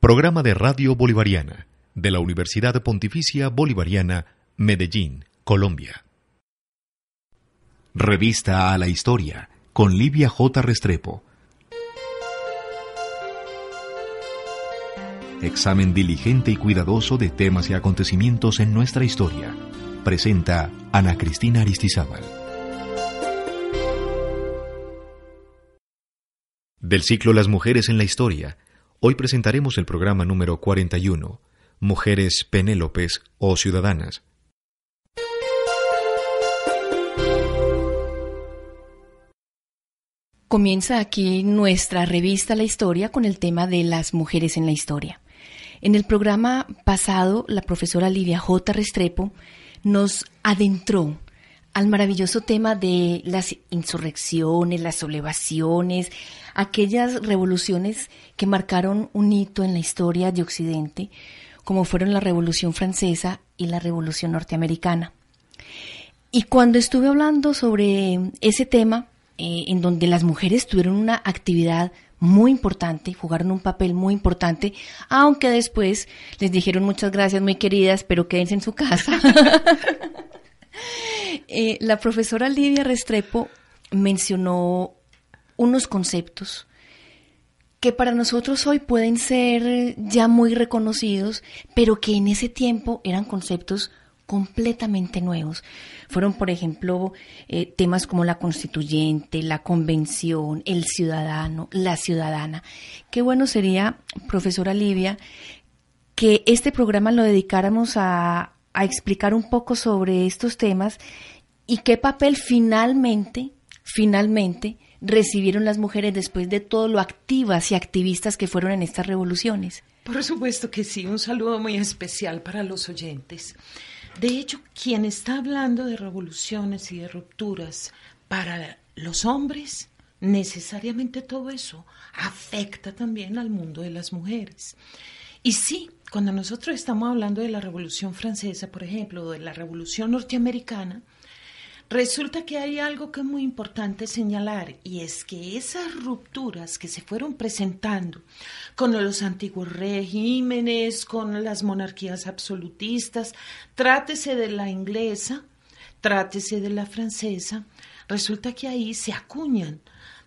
Programa de Radio Bolivariana de la Universidad Pontificia Bolivariana, Medellín, Colombia. Revista a la Historia, con Livia J. Restrepo. Examen diligente y cuidadoso de temas y acontecimientos en nuestra historia. Presenta Ana Cristina Aristizábal. Del ciclo Las mujeres en la historia, Hoy presentaremos el programa número 41, Mujeres Penélopes o Ciudadanas. Comienza aquí nuestra revista La Historia con el tema de las mujeres en la historia. En el programa pasado, la profesora Lidia J. Restrepo nos adentró al maravilloso tema de las insurrecciones, las sublevaciones, aquellas revoluciones que marcaron un hito en la historia de Occidente, como fueron la Revolución Francesa y la Revolución Norteamericana. Y cuando estuve hablando sobre ese tema, eh, en donde las mujeres tuvieron una actividad muy importante, jugaron un papel muy importante, aunque después les dijeron muchas gracias, muy queridas, pero quédense en su casa. Eh, la profesora Lidia Restrepo mencionó unos conceptos que para nosotros hoy pueden ser ya muy reconocidos, pero que en ese tiempo eran conceptos completamente nuevos. Fueron, por ejemplo, eh, temas como la constituyente, la convención, el ciudadano, la ciudadana. Qué bueno sería, profesora Livia, que este programa lo dedicáramos a, a explicar un poco sobre estos temas y qué papel finalmente, finalmente, recibieron las mujeres después de todo lo activas y activistas que fueron en estas revoluciones? Por supuesto que sí, un saludo muy especial para los oyentes. De hecho, quien está hablando de revoluciones y de rupturas para los hombres, necesariamente todo eso afecta también al mundo de las mujeres. Y sí, cuando nosotros estamos hablando de la Revolución Francesa, por ejemplo, o de la Revolución Norteamericana, Resulta que hay algo que es muy importante señalar y es que esas rupturas que se fueron presentando con los antiguos regímenes, con las monarquías absolutistas, trátese de la inglesa, trátese de la francesa, resulta que ahí se acuñan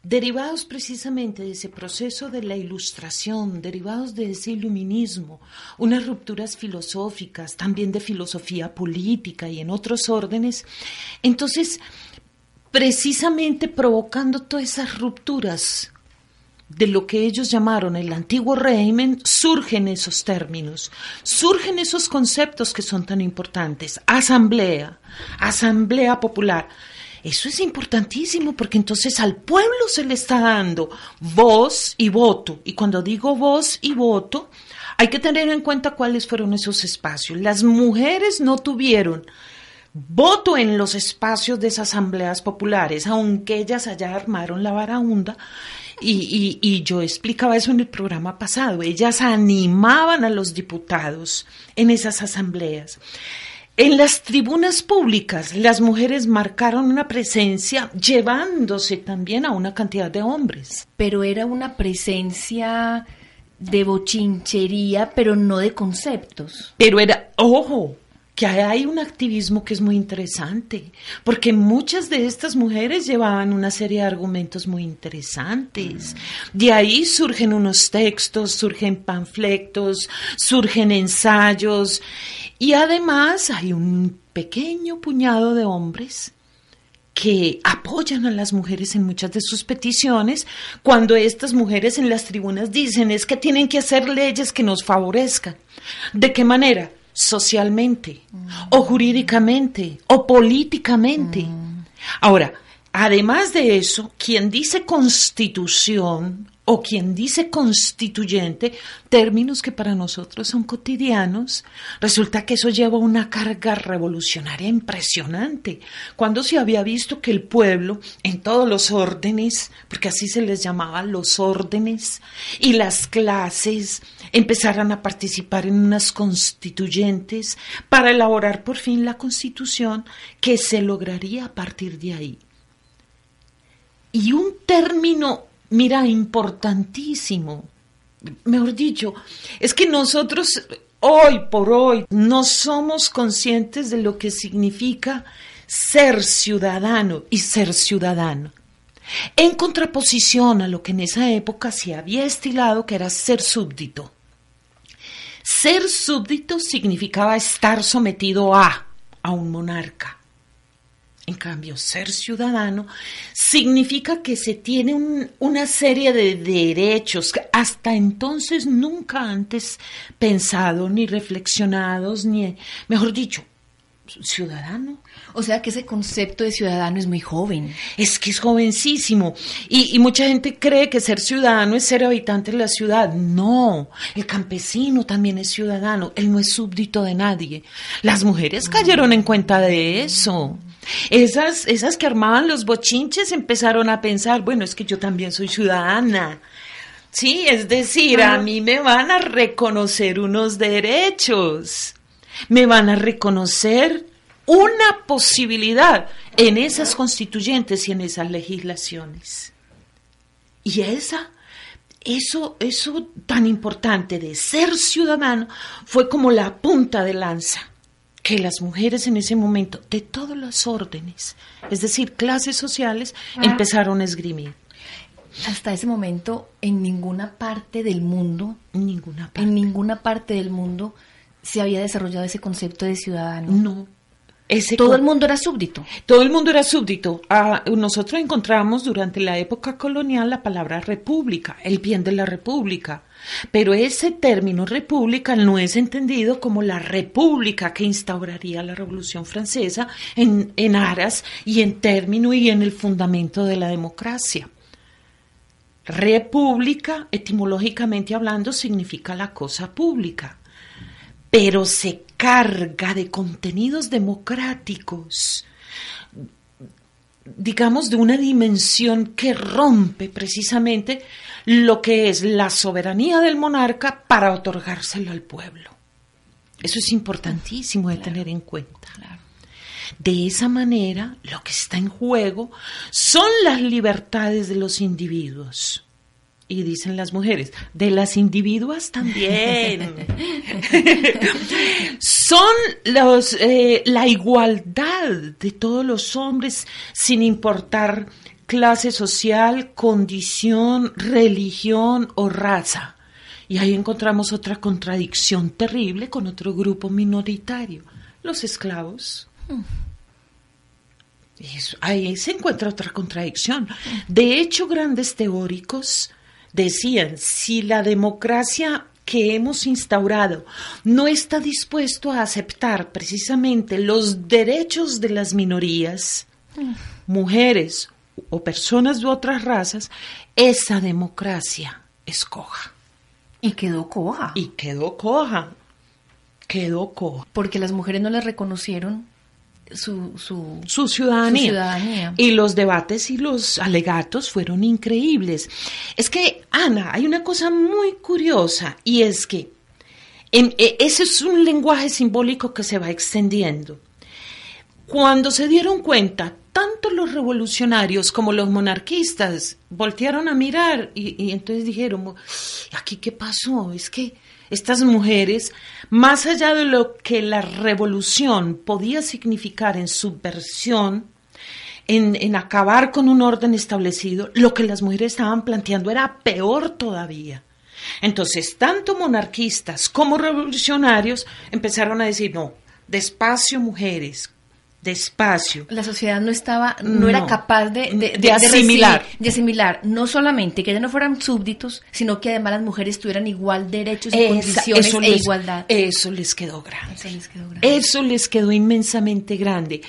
derivados precisamente de ese proceso de la ilustración, derivados de ese iluminismo, unas rupturas filosóficas, también de filosofía política y en otros órdenes, entonces, precisamente provocando todas esas rupturas de lo que ellos llamaron el antiguo régimen, surgen esos términos, surgen esos conceptos que son tan importantes. Asamblea, asamblea popular. Eso es importantísimo porque entonces al pueblo se le está dando voz y voto. Y cuando digo voz y voto, hay que tener en cuenta cuáles fueron esos espacios. Las mujeres no tuvieron voto en los espacios de esas asambleas populares, aunque ellas allá armaron la varaunda. Y, y, yo explicaba eso en el programa pasado. Ellas animaban a los diputados en esas asambleas. En las tribunas públicas las mujeres marcaron una presencia llevándose también a una cantidad de hombres. Pero era una presencia de bochinchería, pero no de conceptos. Pero era, ojo, que hay un activismo que es muy interesante, porque muchas de estas mujeres llevaban una serie de argumentos muy interesantes. De ahí surgen unos textos, surgen panfletos, surgen ensayos, y además hay un pequeño puñado de hombres que apoyan a las mujeres en muchas de sus peticiones, cuando estas mujeres en las tribunas dicen es que tienen que hacer leyes que nos favorezcan. ¿De qué manera? Socialmente, o jurídicamente, o políticamente. Ahora, además de eso, quien dice constitución o quien dice constituyente, términos que para nosotros son cotidianos, resulta que eso lleva una carga revolucionaria impresionante. Cuando se había visto que el pueblo, en todos los órdenes, porque así se les llamaba los órdenes, y las clases empezaran a participar en unas constituyentes para elaborar por fin la constitución que se lograría a partir de ahí. Y un término mira, importantísimo. Mejor dicho, es que nosotros hoy por hoy no somos conscientes de lo que significa ser ciudadano y ser ciudadano. En contraposición a lo que en esa época se había estilado que era ser súbdito. Ser súbdito significaba estar sometido a, a un monarca. En cambio, ser ciudadano significa que se tiene una serie de derechos hasta entonces nunca antes pensados ni reflexionados, ni, mejor dicho, ciudadano. O sea que ese concepto de ciudadano es muy joven. Es que es jovencísimo. Y, y, mucha gente cree que ser ciudadano es ser habitante de la ciudad. No, el campesino también es ciudadano. Él no es súbdito de nadie. Las mujeres cayeron en cuenta de eso. Esas, esas que armaban los bochinches empezaron a pensar, bueno, es que yo también soy ciudadana. Sí, es decir, a mí me van a reconocer unos derechos, me van a reconocer una posibilidad en esas constituyentes y en esas legislaciones. Y esa, eso, eso tan importante de ser ciudadano fue como la punta de lanza que las mujeres en ese momento, de todos los órdenes, es decir, clases sociales, empezaron a esgrimir. Hasta ese momento, en ninguna parte del mundo, ninguna en ninguna parte del mundo se había desarrollado ese concepto de ciudadano. No. Ese todo el mundo era súbdito. Todo el mundo era súbdito. Ah, nosotros encontramos durante la época colonial la palabra república, el bien de la república. Pero ese término república no es entendido como la república que instauraría la Revolución Francesa en, en aras y en término y en el fundamento de la democracia. República, etimológicamente hablando, significa la cosa pública, pero se carga de contenidos democráticos digamos, de una dimensión que rompe precisamente lo que es la soberanía del monarca para otorgárselo al pueblo. Eso es importantísimo de tener en cuenta. De esa manera, lo que está en juego son las libertades de los individuos. Y dicen las mujeres, de las individuas también. son los, eh, la igualdad de todos los hombres sin importar clase social, condición, religión o raza. Y ahí encontramos otra contradicción terrible con otro grupo minoritario, los esclavos. ahí se encuentra otra contradicción. De hecho, grandes teóricos decían, si la democracia que hemos instaurado no está dispuesto a aceptar precisamente los derechos de las minorías, mujeres, o personas de otras razas, esa democracia es coja. Y quedó coja. Y quedó coja. Quedó coja. Porque las mujeres no le reconocieron su, su, ciudadanía. Y los debates y los alegatos fueron increíbles. Es que, Ana, hay una cosa muy curiosa y es que en, e, ese es un lenguaje simbólico que se va extendiendo. Cuando se dieron cuenta tanto los revolucionarios como los monarquistas voltearon a mirar y, entonces dijeron, ¿aquí qué pasó? Es que estas mujeres, más allá de lo que la revolución podía significar en subversión, en, en acabar con un orden establecido, lo que las mujeres estaban planteando era peor todavía. Entonces, tanto monarquistas como revolucionarios empezaron a decir, no, despacio mujeres, despacio. La sociedad no estaba, no, era capaz de, de, asimilar. De, asimilar, no solamente que ya no fueran súbditos, sino que además las mujeres tuvieran igual derechos y condiciones e igualdad. Eso les quedó grande. Eso les quedó grande. Eso les quedó inmensamente grande,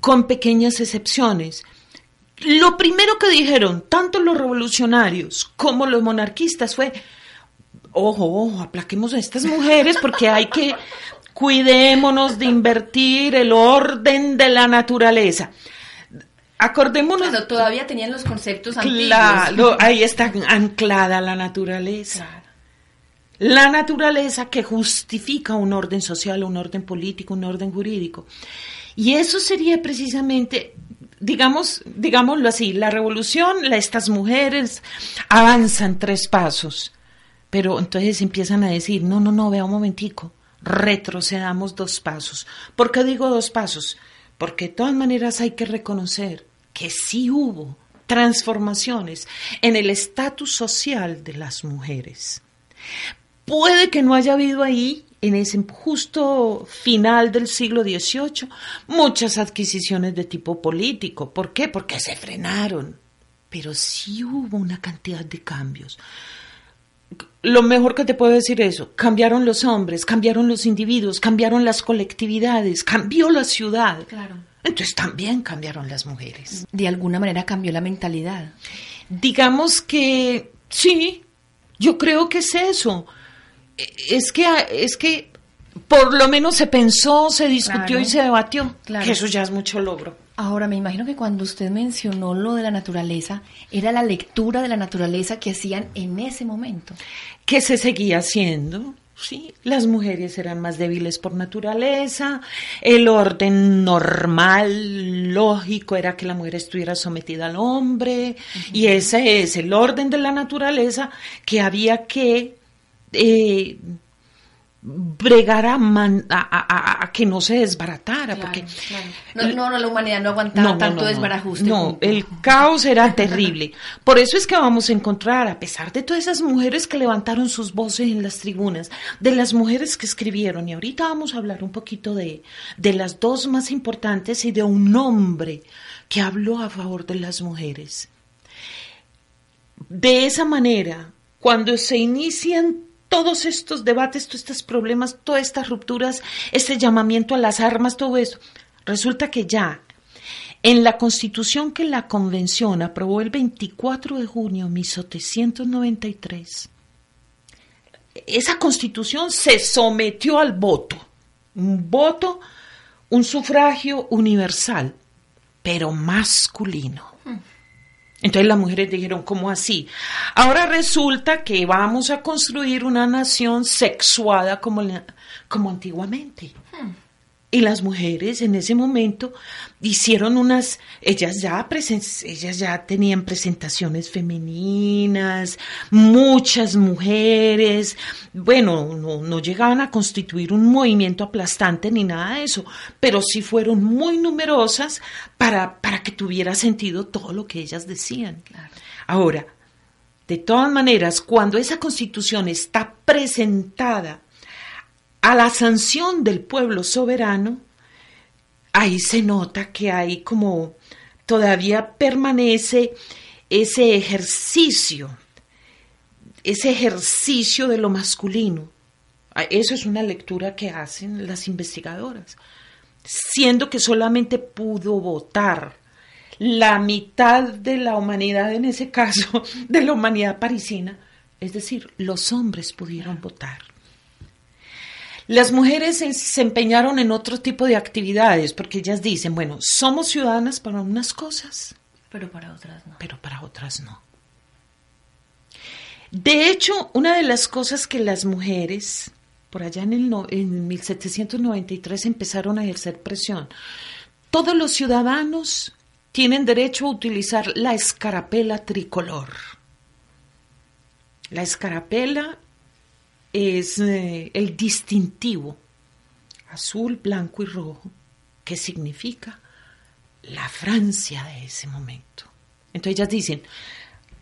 con pequeñas excepciones. lo primero que dijeron, tanto los revolucionarios como los monarquistas, fue, ojo, ojo, aplaquemos a estas mujeres porque hay que, cuidémonos de invertir el orden de la naturaleza. Acordémonos. Claro, todavía tenían los conceptos antiguos. Claro, ahí está anclada la naturaleza. La naturaleza que justifica un orden social, un orden político, un orden jurídico. Y eso sería precisamente, digamos, digámoslo así, la revolución, estas mujeres avanzan tres pasos, pero entonces empiezan a decir, no, no, no, vea un momentico, retrocedamos dos pasos. ¿Por qué digo dos pasos? Porque de todas maneras hay que reconocer que sí hubo transformaciones en el estatus social de las mujeres. Puede que no haya habido ahí, en ese justo final del siglo XVIII, muchas adquisiciones de tipo político. ¿Por qué? Porque se frenaron. Pero sí hubo una cantidad de cambios. Lo mejor que te puedo decir es eso, cambiaron los hombres, cambiaron los individuos, cambiaron las colectividades, cambió la ciudad. Claro. Entonces también cambiaron las mujeres. De alguna manera cambió la mentalidad. Digamos que sí, yo creo que es eso es que, es que por lo menos se pensó, se discutió y se debatió, que eso ya es mucho logro. Ahora, me imagino que cuando usted mencionó lo de la naturaleza, era la lectura de la naturaleza que hacían en ese momento. Que se seguía haciendo, sí. Las mujeres eran más débiles por naturaleza, el orden normal, lógico, era que la mujer estuviera sometida al hombre, y ese es el orden de la naturaleza que había que eh, bregar a, que no se desbaratara. porque No, no, la humanidad no aguantaba tanto desbarajuste. No, el caos era terrible. Por eso es que vamos a encontrar, a pesar de todas esas mujeres que levantaron sus voces en las tribunas, de las mujeres que escribieron, y ahorita vamos a hablar un poquito de, de las dos más importantes y de un hombre que habló a favor de las mujeres. De esa manera, cuando se inician todos estos debates, todos estos problemas, todas estas rupturas, este llamamiento a las armas, todo eso, resulta que ya en la constitución que la convención aprobó el 24 de junio de 1793, esa constitución se sometió al voto, un voto, un sufragio universal, pero masculino. Entonces las mujeres dijeron, ¿cómo así? Ahora resulta que vamos a construir una nación sexuada como, como antiguamente. Hmm. Y las mujeres en ese momento hicieron unas, ellas ya, ellas ya tenían presentaciones femeninas, muchas mujeres, bueno, no, no, llegaban a constituir un movimiento aplastante ni nada de eso, pero sí fueron muy numerosas para, para que tuviera sentido todo lo que ellas decían. Ahora, de todas maneras, cuando esa constitución está presentada a la sanción del pueblo soberano, ahí se nota que hay como todavía permanece ese ejercicio, ese ejercicio de lo masculino. Ah, eso es una lectura que hacen las investigadoras, siendo que solamente pudo votar la mitad de la humanidad, en ese caso, de la humanidad parisina, es decir, los hombres pudieron votar. Las mujeres se, empeñaron en otro tipo de actividades porque ellas dicen, bueno, somos ciudadanas para unas cosas. Pero para otras no. Pero para otras no. De hecho, una de las cosas que las mujeres, por allá en, el en 1793, empezaron a ejercer presión, todos los ciudadanos tienen derecho a utilizar la escarapela tricolor. La escarapela es eh, el distintivo azul, blanco y rojo que significa la Francia de ese momento. Entonces ellas dicen,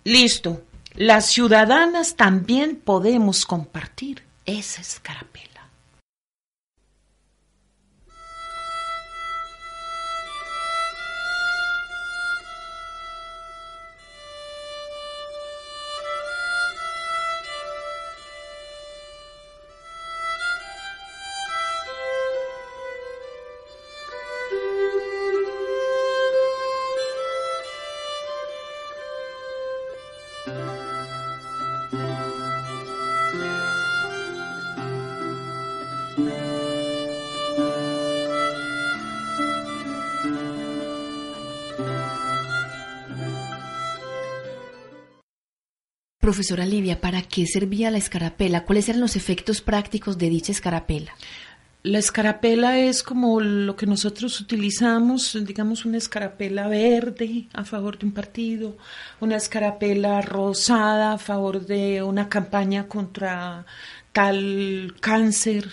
listo, las ciudadanas también podemos compartir esa escarapela. Profesora Livia, ¿para qué servía la escarapela? ¿Cuáles eran los efectos prácticos de dicha escarapela? La escarapela es como lo que nosotros utilizamos, digamos una escarapela verde a favor de un partido, una escarapela rosada a favor de una campaña contra tal cáncer.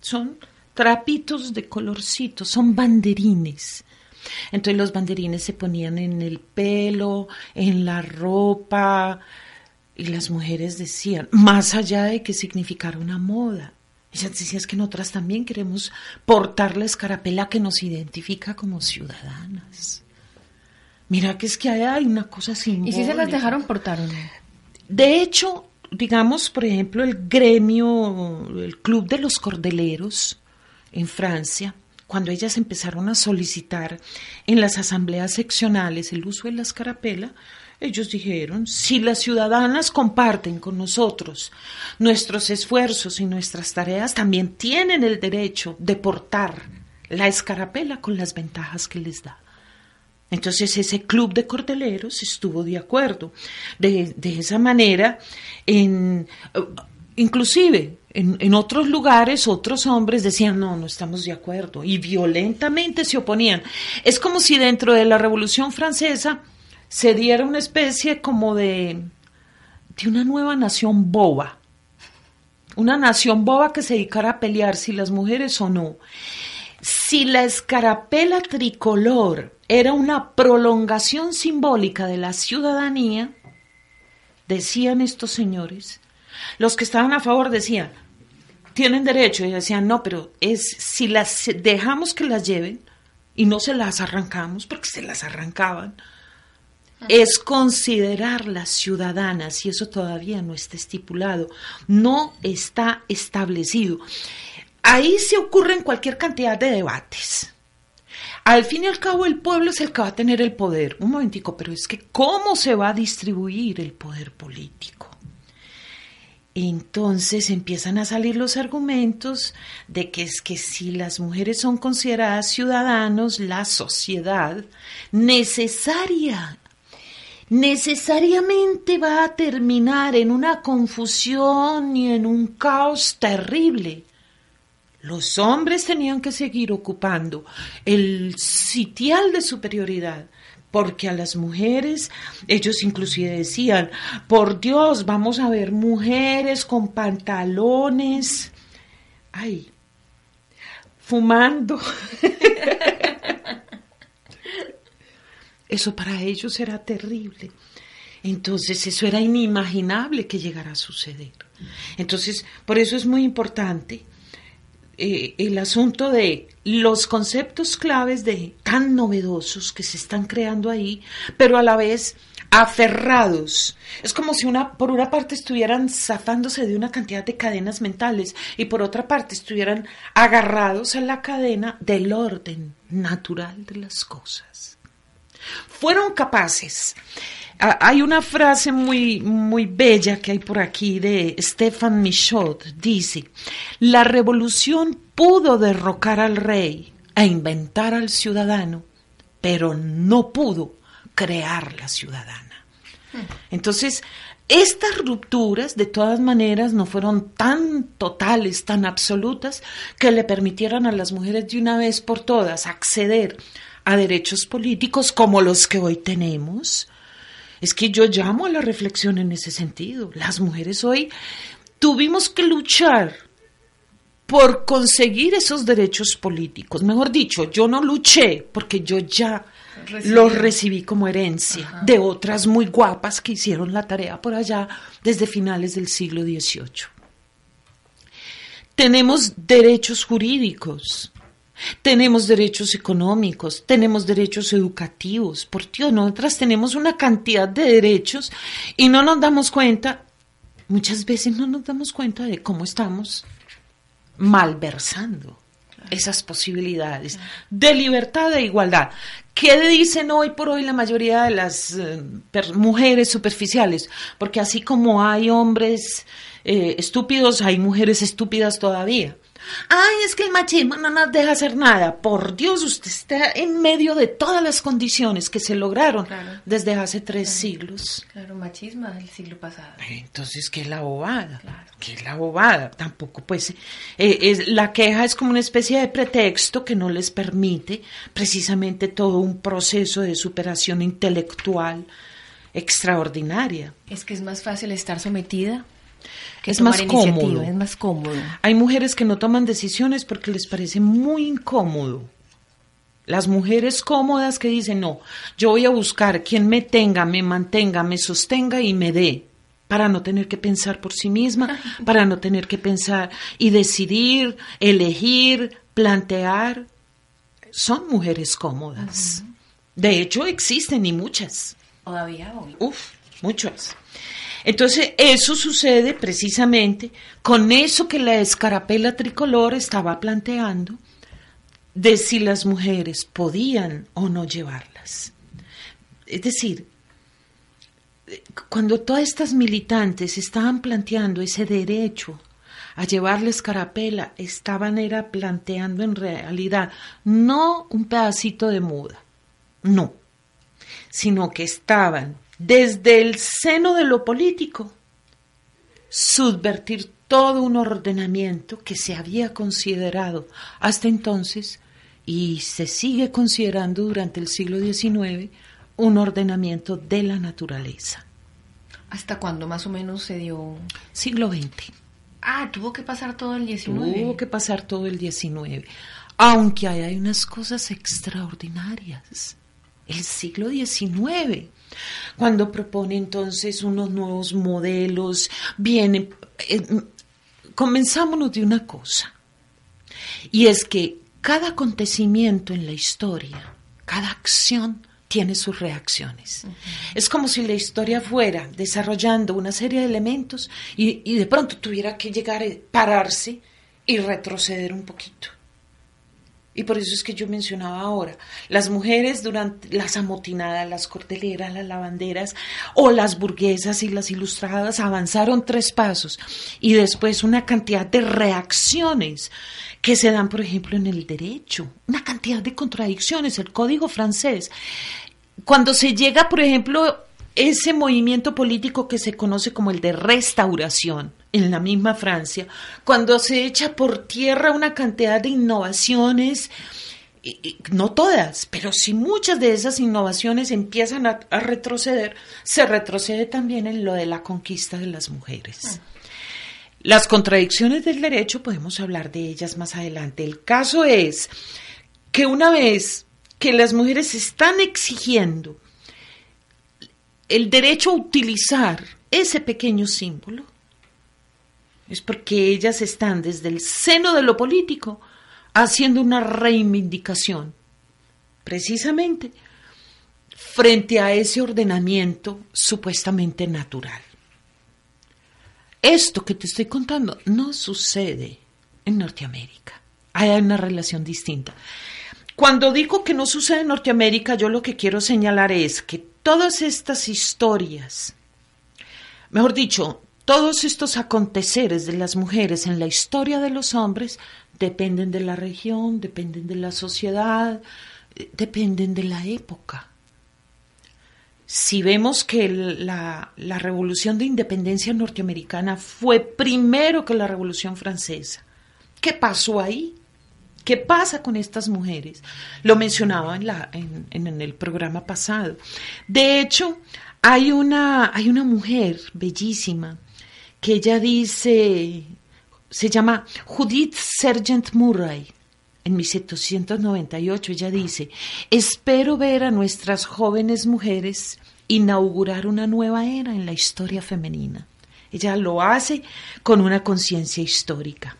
Son trapitos de colorcito, son banderines. Entonces los banderines se ponían en el pelo, en la ropa, y las mujeres decían, más allá de que significara una moda, ellas decían que nosotras también queremos portar la escarapela que nos identifica como ciudadanas. Mira que es que hay una cosa simbólica. ¿Y si se las dejaron portar o no? De hecho, digamos, por ejemplo, el gremio, el Club de los Cordeleros en Francia, cuando ellas empezaron a solicitar en las asambleas seccionales el uso de la escarapela, ellos dijeron, si las ciudadanas comparten con nosotros nuestros esfuerzos y nuestras tareas, también tienen el derecho de portar la escarapela con las ventajas que les da. Entonces ese club de cordeleros estuvo de acuerdo. De, esa manera, en, inclusive en, en, otros lugares otros hombres decían, no, no estamos de acuerdo, y violentamente se oponían. Es como si dentro de la Revolución Francesa se diera una especie como de, de una nueva nación boba, una nación boba que se dedicara a pelear si las mujeres o no. Si la escarapela tricolor era una prolongación simbólica de la ciudadanía, decían estos señores, los que estaban a favor decían, tienen derecho, y decían, no, pero es si las dejamos que las lleven y no se las arrancamos, porque se las arrancaban, es considerarlas ciudadanas y eso todavía no está estipulado, no está establecido. Ahí se ocurren cualquier cantidad de debates. Al fin y al cabo el pueblo es el que va a tener el poder. Un momentico, pero es que ¿cómo se va a distribuir el poder político? Entonces empiezan a salir los argumentos de que es que si las mujeres son consideradas ciudadanos, la sociedad necesaria necesariamente va a terminar en una confusión y en un caos terrible. Los hombres tenían que seguir ocupando el sitial de superioridad, porque a las mujeres, ellos inclusive decían, por Dios, vamos a ver mujeres con pantalones, ay, fumando. Eso para ellos era terrible. Entonces eso era inimaginable que llegara a suceder. Entonces, por eso es muy importante eh, el asunto de los conceptos claves de tan novedosos que se están creando ahí, pero a la vez aferrados. Es como si una, por una parte estuvieran zafándose de una cantidad de cadenas mentales y por otra parte estuvieran agarrados a la cadena del orden natural de las cosas fueron capaces. Ah, hay una frase muy, muy bella que hay por aquí de Stefan Michaud. Dice, la revolución pudo derrocar al rey e inventar al ciudadano, pero no pudo crear la ciudadana. Entonces, estas rupturas, de todas maneras, no fueron tan totales, tan absolutas, que le permitieran a las mujeres de una vez por todas acceder a derechos políticos como los que hoy tenemos. Es que yo llamo a la reflexión en ese sentido. Las mujeres hoy tuvimos que luchar por conseguir esos derechos políticos. Mejor dicho, yo no luché porque yo ya los recibí como herencia de otras muy guapas que hicieron la tarea por allá desde finales del siglo XVIII. Tenemos derechos jurídicos, tenemos derechos económicos, tenemos derechos educativos. Por Dios, nosotras tenemos una cantidad de derechos y no nos damos cuenta, muchas veces no nos damos cuenta de cómo estamos malversando esas posibilidades de libertad e igualdad. ¿Qué dicen hoy por hoy la mayoría de las eh, mujeres superficiales? Porque así como hay hombres eh, estúpidos, hay mujeres estúpidas todavía. Ay, es que el machismo no nos deja hacer nada. Por Dios, usted está en medio de todas las condiciones que se lograron Claro. desde hace tres siglos. Claro, machismo del siglo pasado. Entonces, ¿qué es la bobada? Claro. ¿Qué es la bobada? Tampoco, pues, eh, es, la queja es como una especie de pretexto que no les permite precisamente todo un proceso de superación intelectual extraordinaria. Es que es más fácil estar sometida que Es más cómodo. Es más cómodo. Hay mujeres que no toman decisiones porque les parece muy incómodo. Las mujeres cómodas que dicen, no, yo voy a buscar quien me tenga, me mantenga, me sostenga y me dé, para no tener que pensar por sí misma, para no tener que pensar y decidir, elegir, plantear. Son mujeres cómodas. De hecho, existen y muchas. Todavía hoy. Uf, muchas. Entonces, eso sucede precisamente con eso que la escarapela tricolor estaba planteando de si las mujeres podían o no llevarlas. Es decir, cuando todas estas militantes estaban planteando ese derecho a llevar la escarapela, estaban era planteando en realidad no un pedacito de muda, no, sino que estaban desde el seno de lo político subvertir todo un ordenamiento que se había considerado hasta entonces y se sigue considerando durante el siglo XIX un ordenamiento de la naturaleza. ¿Hasta cuándo más o menos se dio? Siglo XX. Ah, tuvo que pasar todo el 19. Tuvo que pasar todo el 19. Aunque hay unas cosas extraordinarias. El siglo XIX, cuando propone entonces unos nuevos modelos, viene. eh, comenzámonos de una cosa. Y es que cada acontecimiento en la historia, cada acción tiene sus reacciones. Es como si la historia fuera desarrollando una serie de elementos y, y de pronto tuviera que llegar a pararse y retroceder un poquito. Y por eso es que yo mencionaba ahora, las mujeres durante las amotinadas, las cordeleras, las lavanderas o las burguesas y las ilustradas avanzaron tres pasos y después una cantidad de reacciones que se dan, por ejemplo, en el derecho, una cantidad de contradicciones, el código francés. Cuando se llega, por ejemplo, ese movimiento político que se conoce como el de restauración en la misma Francia, cuando se echa por tierra una cantidad de innovaciones, y- y no todas, pero si muchas de esas innovaciones empiezan a, a retroceder, se retrocede también en lo de la conquista de las mujeres. Las contradicciones del derecho podemos hablar de ellas más adelante. El caso es que una vez que las mujeres están exigiendo el derecho a utilizar ese pequeño símbolo, es porque ellas están desde el seno de lo político haciendo una reivindicación, precisamente frente a ese ordenamiento supuestamente natural. Esto que te estoy contando no sucede en Norteamérica. Hay una relación distinta. Cuando digo que no sucede en Norteamérica, yo lo que quiero señalar es que todas estas historias, mejor dicho, todos estos aconteceres de las mujeres en la historia de los hombres dependen de la región, dependen de la sociedad, dependen de la época. Si vemos que la, la revolución de independencia norteamericana fue primero que la revolución francesa, ¿qué pasó ahí? ¿Qué pasa con estas mujeres? Lo mencionaba en, el programa pasado. De hecho, hay una, hay una mujer bellísima que ella dice, se llama Judith Sargent Murray. En 1798 ella dice, espero ver a nuestras jóvenes mujeres inaugurar una nueva era en la historia femenina. Ella lo hace con una conciencia histórica.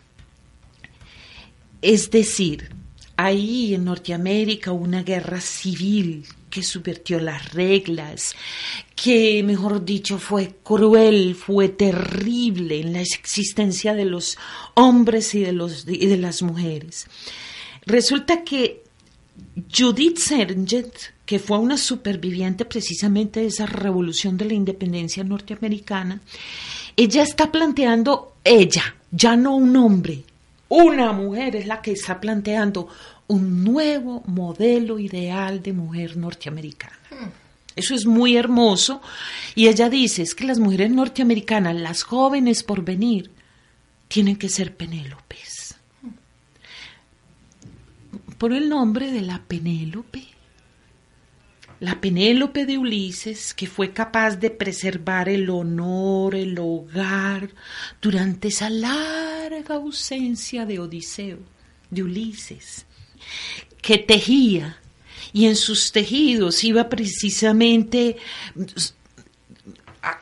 Es decir, ahí en Norteamérica una guerra civil que subvertió las reglas, que, mejor dicho, fue cruel, fue terrible en la existencia de los hombres y de, los, y de las mujeres. Resulta que Judith Sargent, que fue una superviviente precisamente de esa revolución de la independencia norteamericana, ella está planteando, ella, ya no un hombre, una mujer es la que está planteando un nuevo modelo ideal de mujer norteamericana. Eso es muy hermoso. Y ella dice, es que las mujeres norteamericanas, las jóvenes por venir, tienen que ser Penélopes. Por el nombre de la Penélope. La Penélope de Ulises, que fue capaz de preservar el honor, el hogar, durante esa larga ausencia de Odiseo, de Ulises, que tejía y en sus tejidos iba precisamente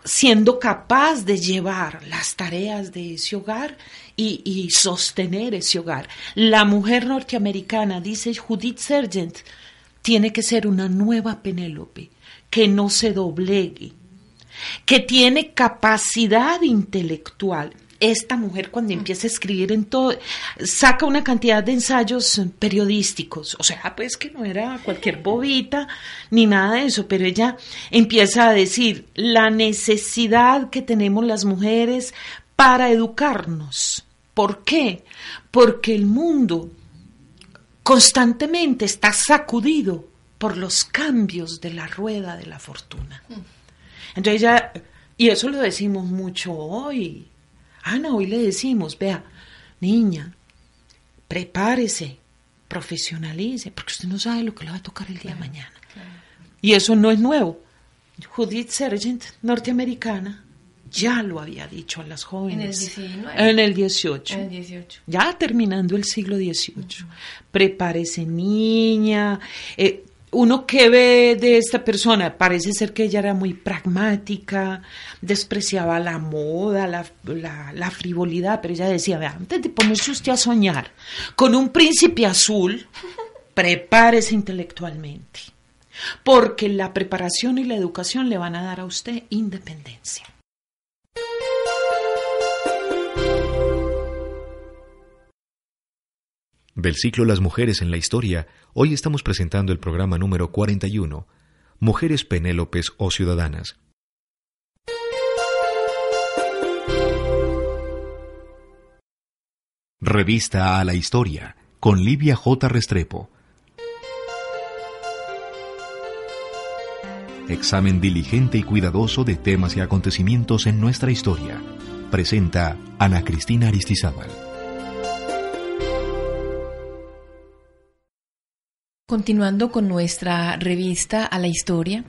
siendo capaz de llevar las tareas de ese hogar y, sostener ese hogar. La mujer norteamericana, dice Judith Sargent, tiene que ser una nueva Penélope, que no se doblegue, que tiene capacidad intelectual, esta mujer cuando empieza a escribir en todo, saca una cantidad de ensayos periodísticos, o sea, pues que no era cualquier bobita ni nada de eso, pero ella empieza a decir la necesidad que tenemos las mujeres para educarnos. ¿Por qué? Porque el mundo constantemente está sacudido por los cambios de la rueda de la fortuna. Entonces ella, y eso lo decimos mucho hoy, Ana, hoy le decimos, vea, niña, prepárese, profesionalice, porque usted no sabe lo que le va a tocar el día de mañana. Y eso no es nuevo. Judith Sargent, norteamericana, ya lo había dicho a las jóvenes. En el 18. En el 18. Ya terminando el siglo XVIII. Prepárese, niña. Eh, uno que ve de esta persona, parece ser que ella era muy pragmática, despreciaba la moda, la, frivolidad, pero ella decía, antes de ponerse usted a soñar con un príncipe azul, prepárese intelectualmente, porque la preparación y la educación le van a dar a usted independencia. Del ciclo Las mujeres en la historia, hoy estamos presentando el programa número 41, Mujeres Penélopes o Ciudadanas. Revista a la Historia, con Livia J. Restrepo. Examen diligente y cuidadoso de temas y acontecimientos en nuestra historia. Presenta Ana Cristina Aristizábal. Continuando con nuestra revista a la historia,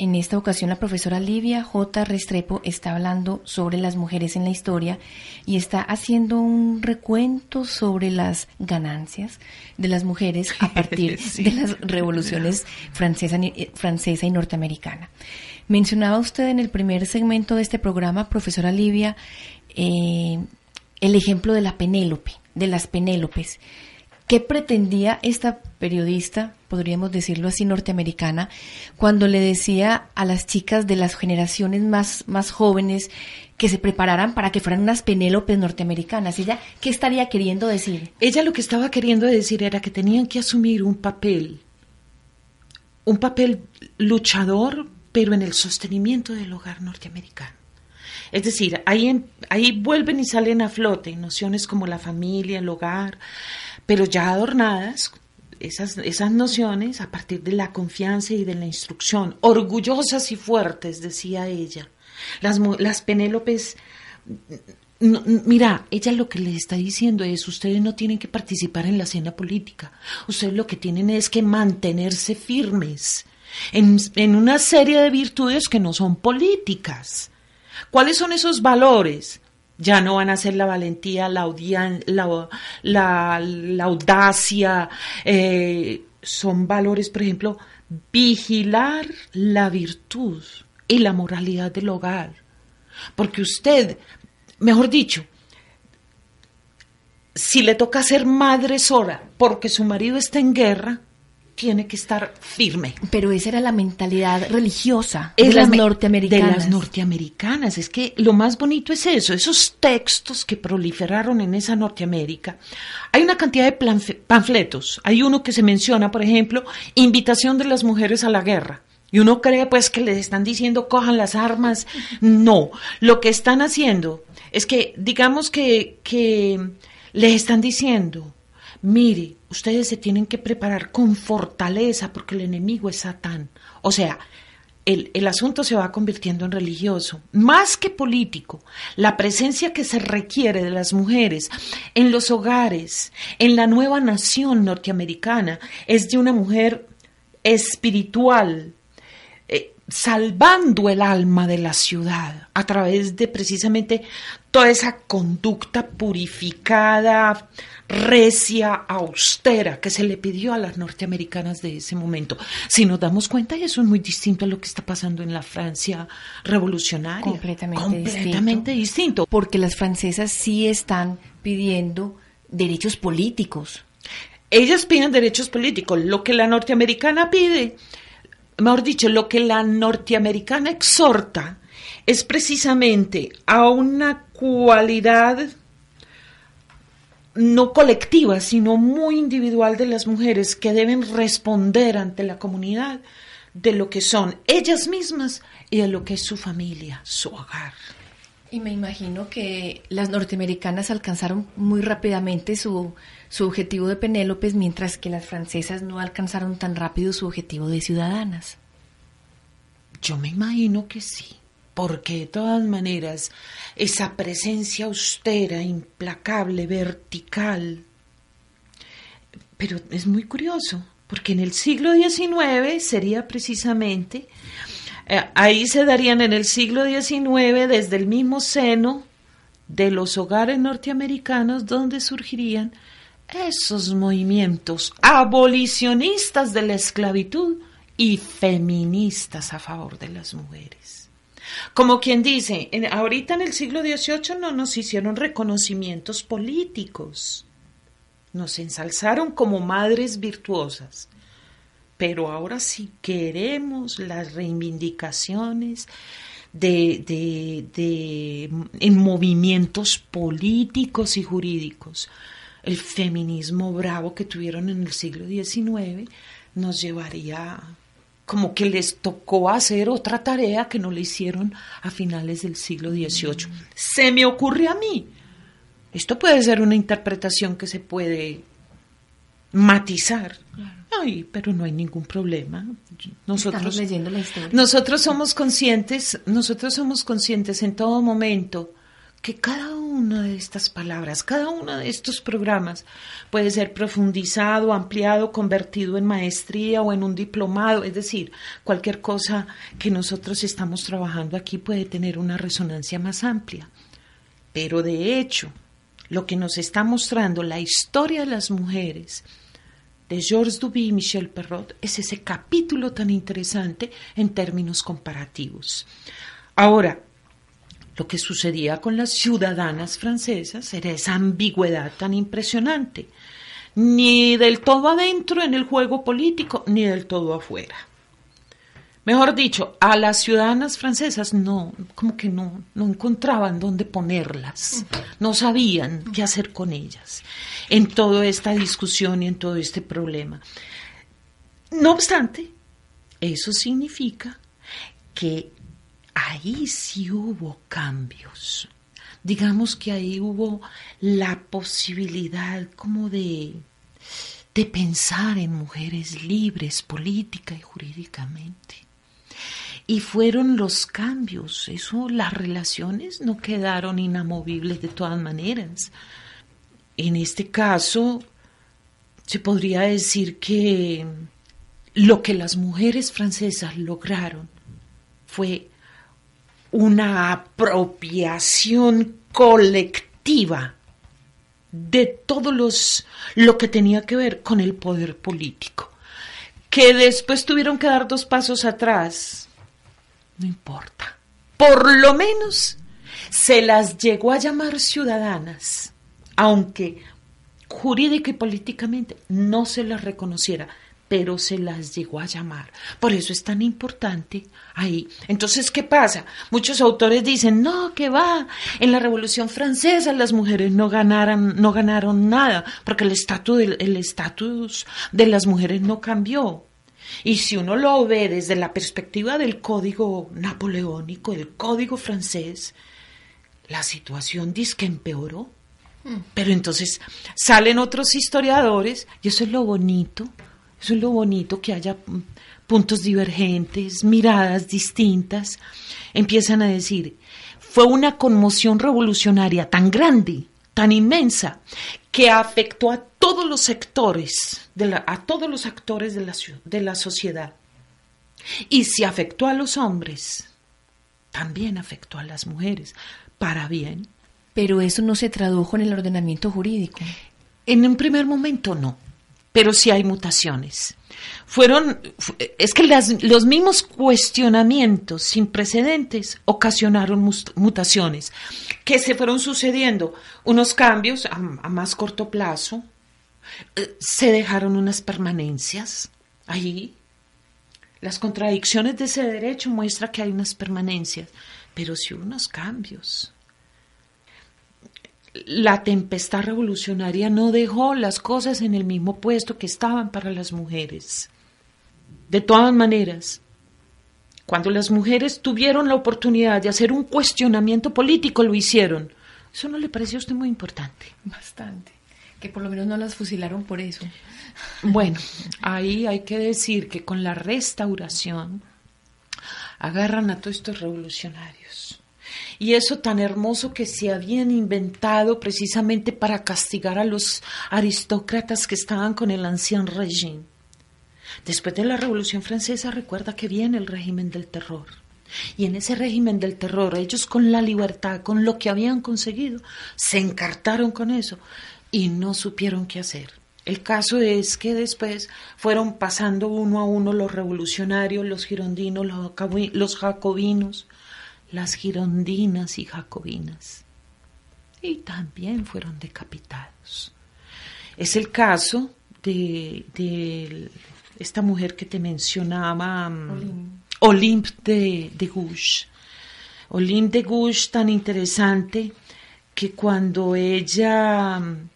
en esta ocasión la profesora Livia J. Restrepo está hablando sobre las mujeres en la historia y está haciendo un recuento sobre las ganancias de las mujeres a partir de las revoluciones francesa, francesa y norteamericana. Mencionaba usted en el primer segmento de este programa, profesora Livia, eh, el ejemplo de la Penélope, de las Penélopes. ¿Qué pretendía esta periodista, podríamos decirlo así, norteamericana, cuando le decía a las chicas de las generaciones más, más jóvenes que se prepararan para que fueran unas Penélopes norteamericanas? ¿Ella qué estaría queriendo decir? Ella lo que estaba queriendo decir era que tenían que asumir un papel, un papel luchador, pero en el sostenimiento del hogar norteamericano. Es decir, ahí, ahí vuelven y salen a flote nociones como la familia, el hogar, pero ya adornadas esas, esas nociones a partir de la confianza y de la instrucción, orgullosas y fuertes, decía ella. Las, las Penélopes, mira, ella lo que le está diciendo es, ustedes no tienen que participar en la escena política, ustedes lo que tienen es que mantenerse firmes en, en una serie de virtudes que no son políticas. ¿Cuáles son esos valores? Ya no van a ser la valentía, la, la, audacia, eh, son valores, por ejemplo, vigilar la virtud y la moralidad del hogar. Porque usted, mejor dicho, si le toca ser madre sola porque su marido está en guerra, tiene que estar firme. Pero esa era la mentalidad religiosa de las norteamericanas. De las norteamericanas. Es que lo más bonito es eso, esos textos que proliferaron en esa Norteamérica. Hay una cantidad de panfletos. Hay uno que se menciona, por ejemplo, invitación de las mujeres a la guerra. Y uno cree pues que les están diciendo cojan las armas. No, lo que están haciendo es que digamos que, que les están diciendo, mire, ustedes se tienen que preparar con fortaleza porque el enemigo es Satán. O sea, el, el, asunto se va convirtiendo en religioso, más que político. La presencia que se requiere de las mujeres en los hogares, en la nueva nación norteamericana, es de una mujer espiritual, salvando el alma de la ciudad a través de precisamente toda esa conducta purificada, recia, austera que se le pidió a las norteamericanas de ese momento. Si nos damos cuenta, eso es muy distinto a lo que está pasando en la Francia revolucionaria. Completamente, Completamente distinto. Porque las francesas sí están pidiendo derechos políticos. Ellas piden derechos políticos. Lo que la norteamericana pide mejor dicho, lo que la norteamericana exhorta es precisamente a una cualidad no colectiva, sino muy individual de las mujeres que deben responder ante la comunidad de lo que son ellas mismas y de lo que es su familia, su hogar. Y me imagino que las norteamericanas alcanzaron muy rápidamente su, su objetivo de Penélopes, mientras que las francesas no alcanzaron tan rápido su objetivo de ciudadanas. Yo me imagino que sí, porque de todas maneras esa presencia austera, implacable, vertical. Pero es muy curioso, porque en el siglo XIX sería precisamente eh, ahí se darían en el siglo XIX desde el mismo seno de los hogares norteamericanos donde surgirían esos movimientos abolicionistas de la esclavitud y feministas a favor de las mujeres. Como quien dice, ahorita en el siglo XVIII no nos hicieron reconocimientos políticos, nos ensalzaron como madres virtuosas, pero ahora sí queremos las reivindicaciones de, de, en movimientos políticos y jurídicos. El feminismo bravo que tuvieron en el siglo XIX nos llevaría como que les tocó hacer otra tarea que no le hicieron a finales del siglo XVIII. Se me ocurre a mí. Esto puede ser una interpretación que se puede matizar. Ay, pero no hay ningún problema. Nosotros leyendo la historia. Nosotros somos conscientes, nosotros somos conscientes en todo momento que cada una de estas palabras, cada uno de estos programas puede ser profundizado, ampliado, convertido en maestría o en un diplomado, es decir, cualquier cosa que nosotros estamos trabajando aquí puede tener una resonancia más amplia. Pero de hecho, lo que nos está mostrando la historia de las mujeres, de Georges Duby y Michel Perrot es ese capítulo tan interesante en términos comparativos. Ahora, lo que sucedía con las ciudadanas francesas era esa ambigüedad tan impresionante, ni del todo adentro en el juego político, ni del todo afuera. Mejor dicho, a las ciudadanas francesas no, como que no, no encontraban dónde ponerlas, no sabían qué hacer con ellas en toda esta discusión y en todo este problema. No obstante, eso significa que ahí sí hubo cambios. Digamos que ahí hubo la posibilidad como de, de pensar en mujeres libres política y jurídicamente. Y fueron los cambios, eso, las relaciones no quedaron inamovibles de todas maneras. En este caso, se podría decir que lo que las mujeres francesas lograron fue una apropiación colectiva de todo los, lo que tenía que ver con el poder político, que después tuvieron que dar dos pasos atrás. No importa. Por lo menos se las llegó a llamar ciudadanas aunque jurídica y políticamente no se las reconociera, pero se las llegó a llamar. Por eso es tan importante ahí. Entonces, ¿qué pasa? Muchos autores dicen, no, que va, en la Revolución Francesa las mujeres no ganaron, no ganaron nada, porque el estatus el estatus de las mujeres no cambió. Y si uno lo ve desde la perspectiva del código napoleónico, el código francés, la situación dice que empeoró. Mm. Pero entonces salen otros historiadores y eso es lo bonito, eso es lo bonito que haya puntos divergentes, miradas distintas. Empiezan a decir, fue una conmoción revolucionaria tan grande, tan inmensa, que afectó a todos los sectores, de a todos los actores de la, de la sociedad. Y si afectó a los hombres, también afectó a las mujeres, para bien. Pero eso no se tradujo en el ordenamiento jurídico. En un primer momento no, pero sí hay mutaciones. Fueron, es que los mismos cuestionamientos sin precedentes ocasionaron mutaciones que se fueron sucediendo, unos cambios a, más corto plazo, eh, se dejaron unas permanencias ahí. Las contradicciones de ese derecho muestran que hay unas permanencias, pero sí unos cambios la tempestad revolucionaria no dejó las cosas en el mismo puesto que estaban para las mujeres. De todas maneras, cuando las mujeres tuvieron la oportunidad de hacer un cuestionamiento político, lo hicieron. ¿Eso no le pareció a usted muy importante? Bastante. Que por lo menos no las fusilaron por eso. Bueno, ahí hay que decir que con la restauración agarran a todos estos revolucionarios y eso tan hermoso que se habían inventado precisamente para castigar a los aristócratas que estaban con el ancien régimen. Después de la Revolución Francesa recuerda que viene el régimen del terror. Y en ese régimen del terror, ellos con la libertad, con lo que habían conseguido, se encartaron con eso y no supieron qué hacer. El caso es que después fueron pasando uno a uno los revolucionarios, los girondinos, los jacobinos, las girondinas y jacobinas, y también fueron decapitados. Es el caso de, esta mujer que te mencionaba, mm, Olympe de, de Gouges. Olympe de Gouges tan interesante que cuando ella mm,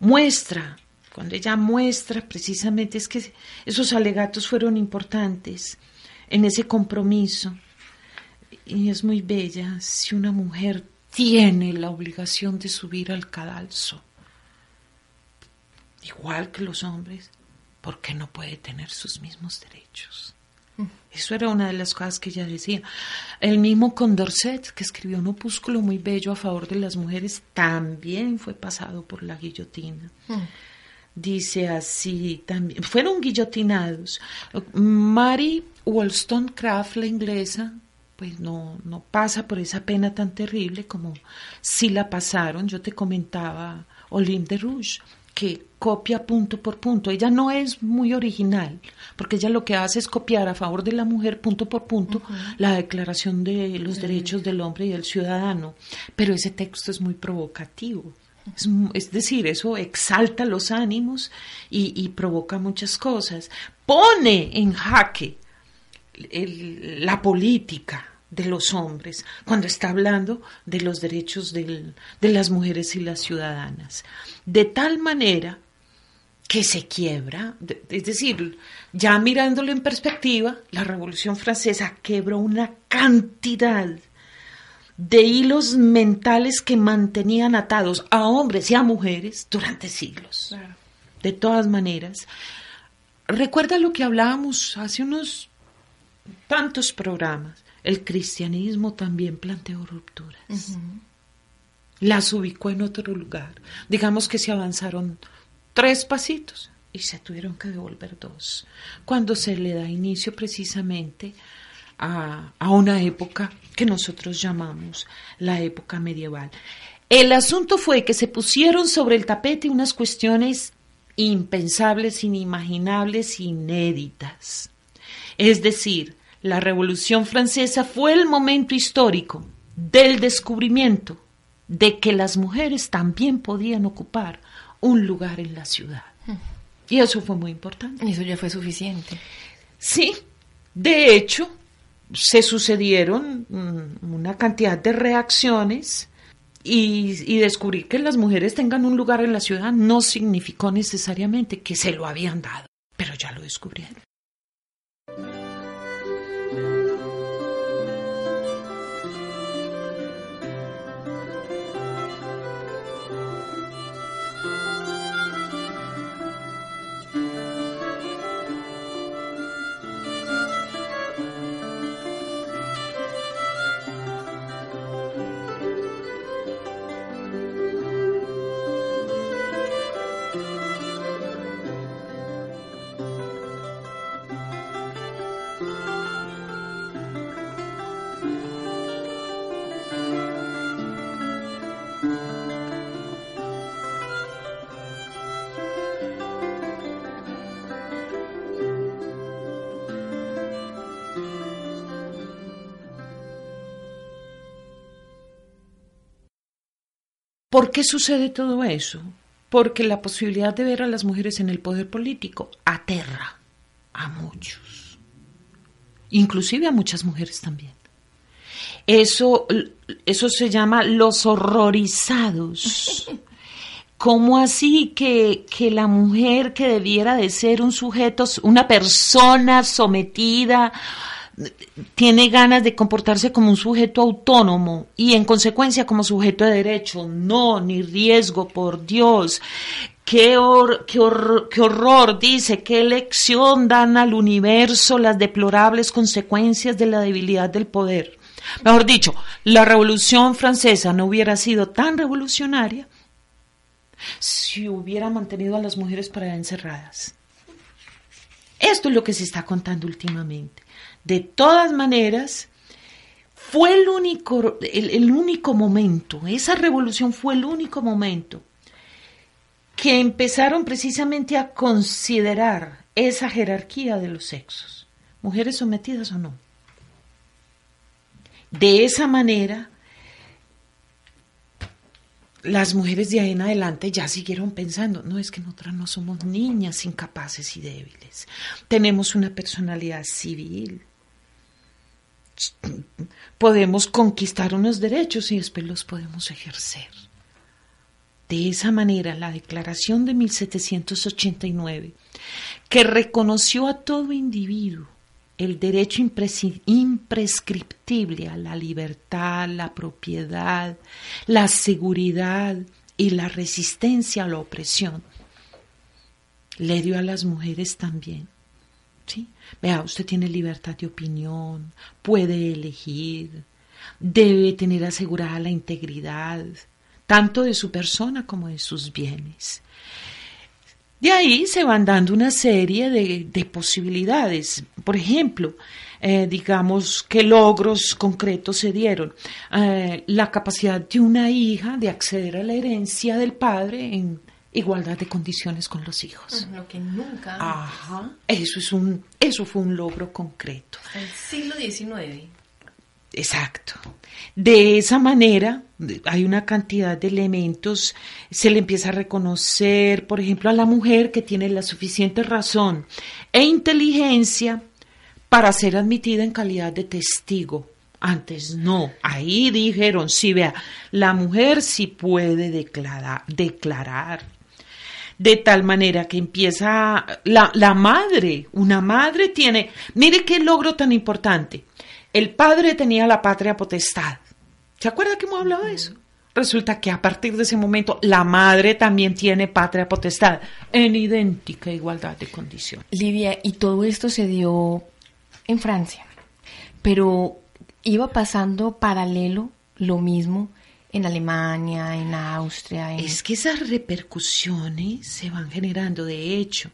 muestra, cuando ella muestra precisamente, es que esos alegatos fueron importantes en ese compromiso, y es muy bella si una mujer tiene la obligación de subir al cadalso, igual que los hombres, ¿por qué no puede tener sus mismos derechos? Mm. Eso era una de las cosas que ella decía. El mismo Condorcet, que escribió un opúsculo muy bello a favor de las mujeres, también fue pasado por la guillotina. Mm. Dice así también, fueron guillotinados. Mary Wollstonecraft, la inglesa, pues no, no pasa por esa pena tan terrible como si la pasaron. Yo te comentaba Olympe de Rouge, que copia punto por punto. Ella no es muy original, porque ella lo que hace es copiar a favor de la mujer punto por punto la Declaración de los Derechos del Hombre y del Ciudadano. Pero ese texto es muy provocativo. Es, decir, eso exalta los ánimos y, y provoca muchas cosas. Pone en jaque la política, de los hombres cuando está hablando de los derechos de las mujeres y las ciudadanas. De tal manera que se quiebra, es decir, ya mirándolo en perspectiva, la Revolución Francesa quebró una cantidad de hilos mentales que mantenían atados a hombres y a mujeres durante siglos. De todas maneras, recuerda lo que hablábamos hace unos tantos programas el cristianismo también planteó rupturas. Las ubicó en otro lugar. Digamos que se avanzaron tres pasitos y se tuvieron que devolver dos, cuando se le da inicio precisamente a, a una época que nosotros llamamos la época medieval. El asunto fue que se pusieron sobre el tapete unas cuestiones impensables, inimaginables, inéditas. Es decir, la Revolución Francesa fue el momento histórico del descubrimiento de que las mujeres también podían ocupar un lugar en la ciudad. Y eso fue muy importante. Eso ya fue suficiente. Sí, de hecho, se sucedieron mm, una cantidad de reacciones y, y, descubrir que las mujeres tengan un lugar en la ciudad no significó necesariamente que se lo habían dado, pero ya lo descubrieron. ¿Por qué sucede todo eso? Porque la posibilidad de ver a las mujeres en el poder político aterra a muchos, inclusive a muchas mujeres también. Eso, eso se llama los horrorizados. ¿Cómo así que, que, la mujer que debiera de ser un sujeto, una persona sometida, tiene ganas de comportarse como un sujeto autónomo y en consecuencia como sujeto de derecho? No, ni riesgo, por Dios. Qué, qué, qué, horror, dice, qué lección dan al universo las deplorables consecuencias de la debilidad del poder. Mejor dicho, la Revolución Francesa no hubiera sido tan revolucionaria si hubiera mantenido a las mujeres para allá encerradas. Esto es lo que se está contando últimamente. De todas maneras, fue el único, el, único momento, esa revolución fue el único momento que empezaron precisamente a considerar esa jerarquía de los sexos, mujeres sometidas o no. De esa manera, las mujeres de ahí en adelante ya siguieron pensando, no es que nosotras no somos niñas incapaces y débiles, tenemos una personalidad civil, podemos conquistar unos derechos y después los podemos ejercer. De esa manera, la Declaración de 1789, que reconoció a todo individuo el derecho imprescriptible a la libertad, la propiedad, la seguridad y la resistencia a la opresión. Le dio a las mujeres también. ¿sí? Vea, usted tiene libertad de opinión, puede elegir, debe tener asegurada la integridad, tanto de su persona como de sus bienes. De ahí se van dando una serie de, posibilidades. Por ejemplo, eh, digamos qué logros concretos se dieron. Eh, la capacidad de una hija de acceder a la herencia del padre en igualdad de condiciones con los hijos. Lo que nunca. Ajá. Eso es un, eso fue un logro concreto. El siglo XIX. Exacto. De esa manera hay una cantidad de elementos, se le empieza a reconocer, por ejemplo, a la mujer que tiene la suficiente razón e inteligencia para ser admitida en calidad de testigo. Antes no, ahí dijeron, sí, vea, la mujer sí puede declarar, declarar. De tal manera que empieza la, la madre, una madre tiene, mire qué logro tan importante el padre tenía la patria potestad. ¿Se acuerda que hemos hablado de eso? Resulta que a partir de ese momento la madre también tiene patria potestad en idéntica igualdad de condiciones. Livia, y todo esto se dio en Francia, pero iba pasando paralelo lo mismo en Alemania, en Austria. Es que esas repercusiones se van generando. De hecho,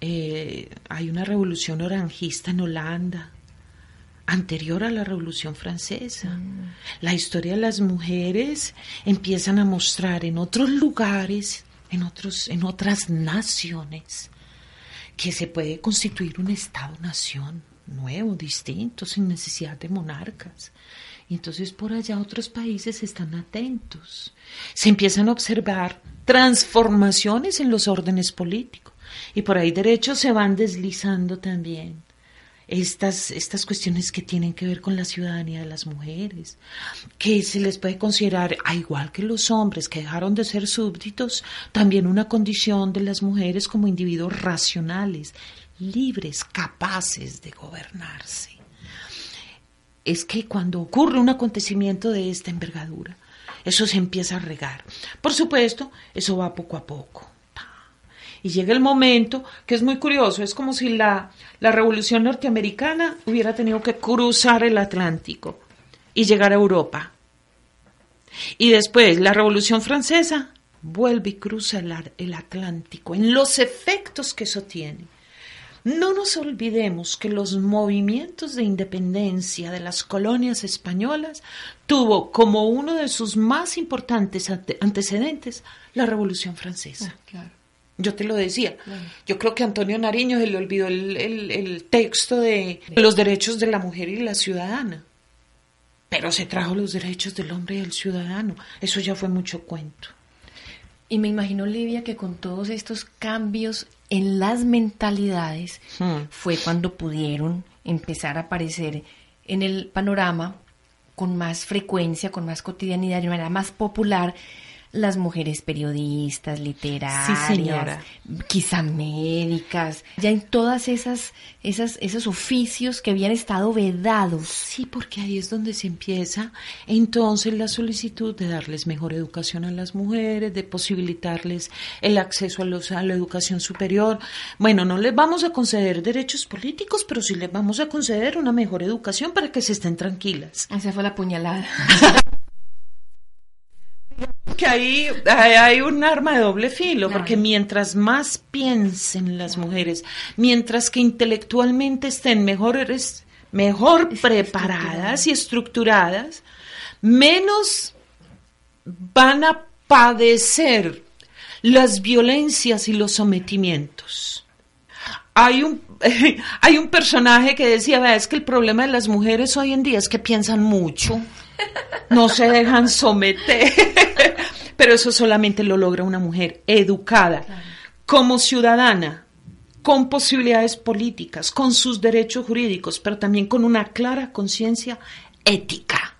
eh, hay una revolución oranjista en Holanda, anterior a la Revolución Francesa. Mm. La historia de las mujeres empiezan a mostrar en otros lugares, en, otros, en otras naciones, que se puede constituir un Estado-nación nuevo, distinto, sin necesidad de monarcas. Y entonces por allá otros países están atentos. Se empiezan a observar transformaciones en los órdenes políticos. Y por ahí derechos se van deslizando también estas, estas cuestiones que tienen que ver con la ciudadanía de las mujeres, que se les puede considerar, a igual que los hombres que dejaron de ser súbditos, también una condición de las mujeres como individuos racionales, libres, capaces de gobernarse. Es que cuando ocurre un acontecimiento de esta envergadura, eso se empieza a regar. Por supuesto, eso va poco a poco y llega el momento que es muy curioso, es como si la, la revolución norteamericana hubiera tenido que cruzar el Atlántico y llegar a Europa. Y después la revolución francesa vuelve y cruza el, el Atlántico en los efectos que eso tiene. No nos olvidemos que los movimientos de independencia de las colonias españolas tuvo como uno de sus más importantes antecedentes la Revolución Francesa. Ah, claro. Yo te lo decía. Yo creo que a Antonio Nariño se le olvidó el, texto de los derechos de la mujer y la ciudadana. pero se trajo los derechos del hombre y del ciudadano. Eso ya fue mucho cuento. Y me imagino, Livia, que con todos estos cambios en las mentalidades Hmm. fue cuando pudieron empezar a aparecer en el panorama con más frecuencia, con más cotidianidad, de manera más popular, las mujeres periodistas, literarias, señora. quizá médicas, ya en todas esas, esas, esos oficios que habían estado vedados. Sí, porque ahí es donde se empieza entonces la solicitud de darles mejor educación a las mujeres, de posibilitarles el acceso a, los, a la educación superior. Bueno, no les vamos a conceder derechos políticos, pero sí les vamos a conceder una mejor educación para que se estén tranquilas. Esa fue la puñalada. Que ahí hay, hay un arma de doble filo, Claro. porque mientras más piensen las mujeres, mientras que intelectualmente estén mejor Es- preparadas y estructuradas, menos van a padecer las violencias y los sometimientos. Hay un, hay un personaje que decía, "Vea, es que el problema de las mujeres hoy en día es que piensan mucho, no se dejan someter. Pero eso solamente lo logra una mujer educada, como ciudadana, con posibilidades políticas, con sus derechos jurídicos, pero también con una clara conciencia ética.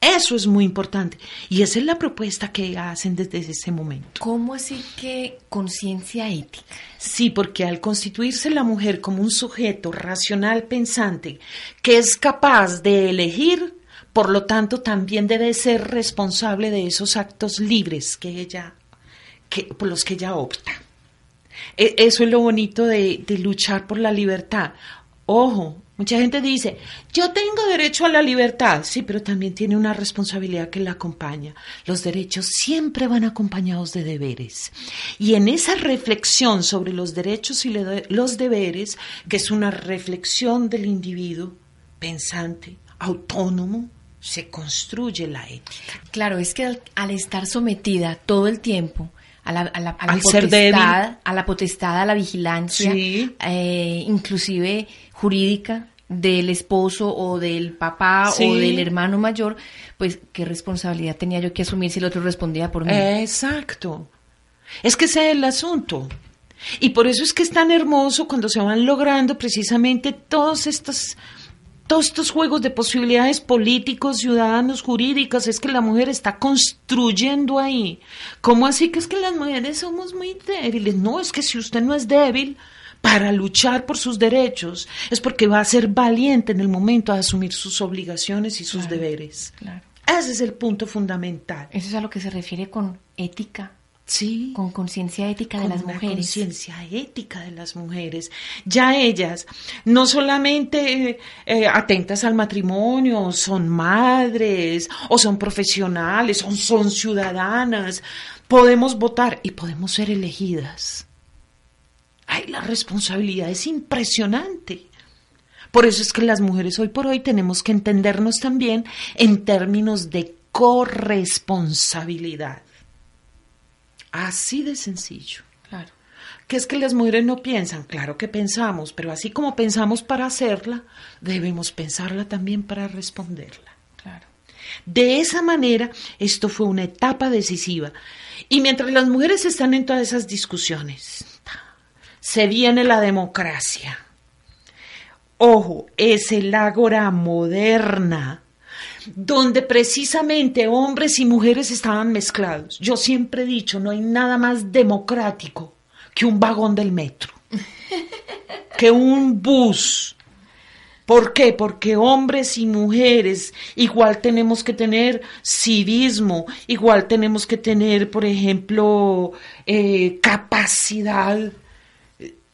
Eso es muy importante. Y esa es la propuesta que hacen desde ese momento. ¿Cómo así que conciencia ética? Sí, porque al constituirse la mujer como un sujeto racional pensante que es capaz de elegir, por lo tanto también debe ser responsable de esos actos libres que ella, por los que ella opta. E- Eso es lo bonito de, de luchar por la libertad. Ojo, mucha gente dice, yo tengo derecho a la libertad, sí, pero también tiene una responsabilidad que la acompaña. Los derechos siempre van acompañados de deberes. Y en esa reflexión sobre los derechos y los deberes, que es una reflexión del individuo pensante, autónomo, se construye la ética. Claro, es que al, al estar sometida todo el tiempo a la, a la, a la Al ser potestad, a la potestad, a la vigilancia, Sí. eh, inclusive jurídica del esposo o del papá Sí. o del hermano mayor, pues qué responsabilidad tenía yo que asumir si el otro respondía por mí. Exacto. Es que ese es el asunto. Y por eso es que es tan hermoso cuando se van logrando precisamente todos estos, todos estos juegos de posibilidades políticos, ciudadanos, jurídicas. Es que la mujer está construyendo ahí. ¿Cómo así que es que las mujeres somos muy débiles? No, es que si usted no es débil para luchar por sus derechos, es porque va a ser valiente en el momento de asumir sus obligaciones y sus Claro. deberes. Claro. Ese es el punto fundamental. Eso es a lo que se refiere con ética, Sí. con conciencia ética de con las mujeres. conciencia ética de las mujeres. Ya ellas, no solamente eh, eh, atentas al matrimonio, son madres, o son profesionales, o son ciudadanas, podemos votar y podemos ser elegidas. Ay, la responsabilidad es impresionante. Por eso es que las mujeres hoy por hoy tenemos que entendernos también en términos de corresponsabilidad. Así de sencillo. Claro. Que es que las mujeres no piensan, claro que pensamos, pero así como pensamos para hacerla, debemos pensarla también para responderla. Claro. De esa manera, esto fue una etapa decisiva. Y mientras las mujeres están en todas esas discusiones, se viene la democracia. Ojo, es el ágora moderna, donde precisamente hombres y mujeres estaban mezclados. Yo siempre he dicho, no hay nada más democrático que un vagón del metro, que un bus. ¿Por qué? Porque hombres y mujeres igual tenemos que tener civismo, igual tenemos que tener, por ejemplo, eh, capacidad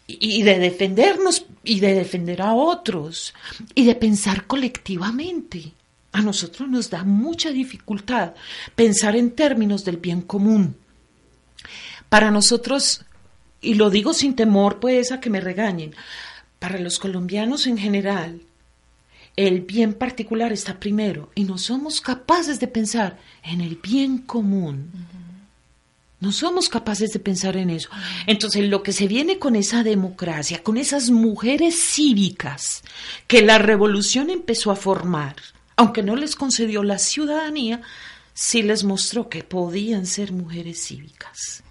y de defendernos y de defender a otros y de pensar colectivamente. A nosotros nos da mucha dificultad pensar en términos del bien común. Para nosotros, y lo digo sin temor pues a que me regañen, para los colombianos en general, el bien particular está primero y no somos capaces de pensar en el bien común. No somos capaces de pensar en eso. Entonces, lo que se viene con esa democracia, con esas mujeres cívicas que la revolución empezó a formar aunque no les concedió la ciudadanía, sí les mostró que podían ser mujeres cívicas.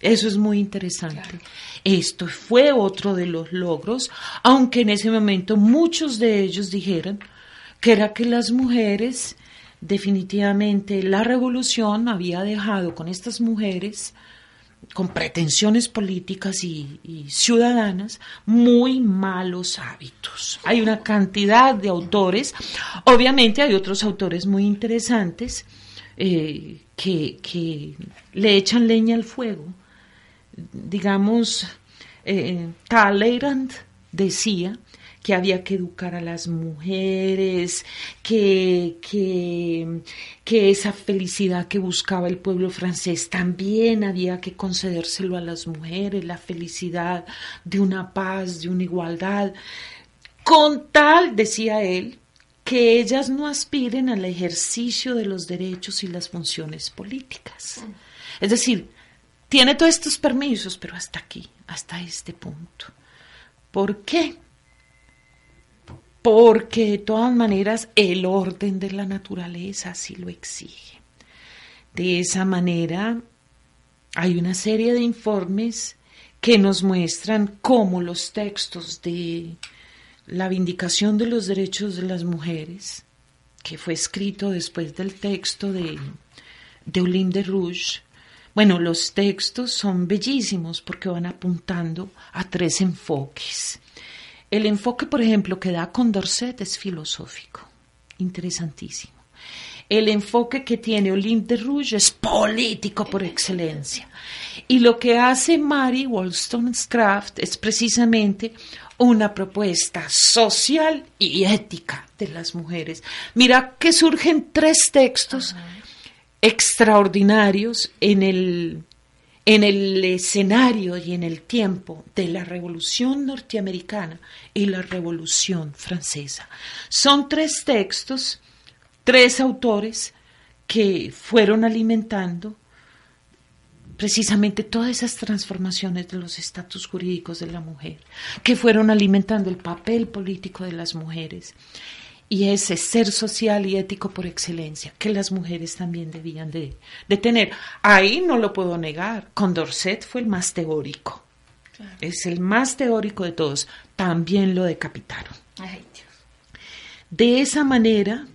Eso es muy interesante. Esto fue otro de los logros, aunque en ese momento muchos de ellos dijeron que era que las mujeres, definitivamente la revolución había dejado con estas mujeres con pretensiones políticas y, ciudadanas, muy malos hábitos. Hay una cantidad de autores, obviamente hay otros autores muy interesantes eh, que, le echan leña al fuego. Digamos, eh, Talleyrand decía que había que educar a las mujeres, que, que, esa felicidad que buscaba el pueblo francés también había que concedérselo a las mujeres, la felicidad de una paz, de una igualdad, con tal, decía él, que ellas no aspiren al ejercicio de los derechos y las funciones políticas. Es decir, tiene todos estos permisos, pero hasta aquí, hasta este punto. ¿Por qué? Porque de todas maneras el orden de la naturaleza así lo exige. De esa manera hay una serie de informes que nos muestran cómo los textos de la vindicación de los derechos de las mujeres, que fue escrito después del texto de, de de Rouge, bueno, los textos son bellísimos porque van apuntando a tres enfoques. El enfoque, por ejemplo, que da Condorcet es filosófico, interesantísimo. El enfoque que tiene Olympe de Rouge es político por excelencia. Y lo que hace Mary Wollstonecraft es precisamente una propuesta social y ética de las mujeres. Mira que surgen tres textos extraordinarios en el en el escenario y en el tiempo de la Revolución norteamericana y la Revolución francesa. Son tres textos, tres autores que fueron alimentando precisamente todas esas transformaciones de los estatus jurídicos de la mujer, que fueron alimentando el papel político de las mujeres y ese ser social y ético por excelencia que las mujeres también debían de, tener. Ahí no lo puedo negar. Condorcet fue el más teórico. Es el más teórico de todos. También lo decapitaron. De esa manera,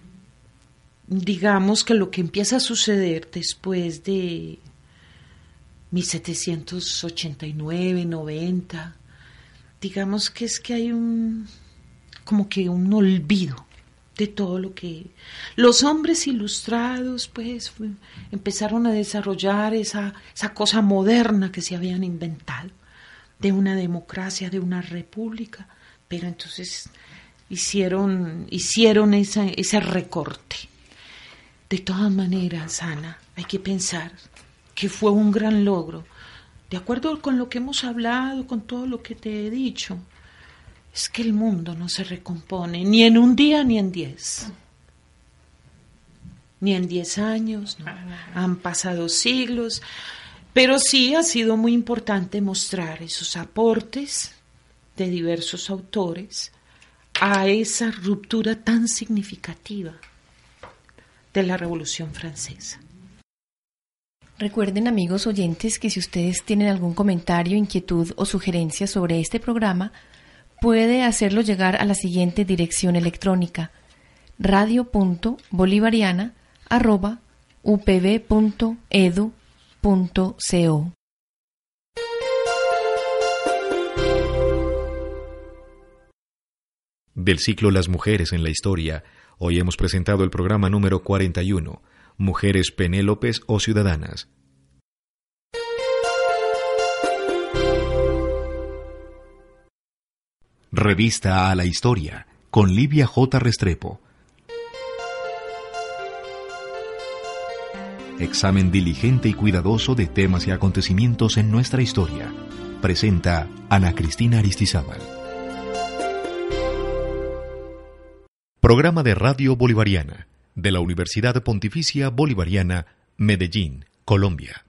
digamos que lo que empieza a suceder después de 1789, 90, digamos que es que hay un como que un olvido de todo lo que los hombres ilustrados pues empezaron a desarrollar esa, esa cosa moderna que se habían inventado de una democracia, de una república, pero entonces hicieron, hicieron ese recorte. De todas maneras, Ana, hay que pensar que fue un gran logro. De acuerdo con lo que hemos hablado, con todo lo que te he dicho, es que el mundo no se recompone ni en un día ni en diez. Ni en diez años, han pasado siglos, pero sí ha sido muy importante mostrar esos aportes de diversos autores a esa ruptura tan significativa de la Revolución Francesa. Recuerden amigos oyentes que si ustedes tienen algún comentario, inquietud o sugerencia sobre este programa, puede hacerlo llegar a la siguiente dirección electrónica radio.bolivariana.upb.edu.co. Del ciclo Las mujeres en la historia, hoy hemos presentado el programa número 41, Mujeres Penélopes o Ciudadanas, Revista a la Historia, con Livia J. Restrepo. Examen diligente y cuidadoso de temas y acontecimientos en nuestra historia. Presenta Ana Cristina Aristizábal. Programa de Radio Bolivariana de la Universidad Pontificia Bolivariana, Medellín, Colombia.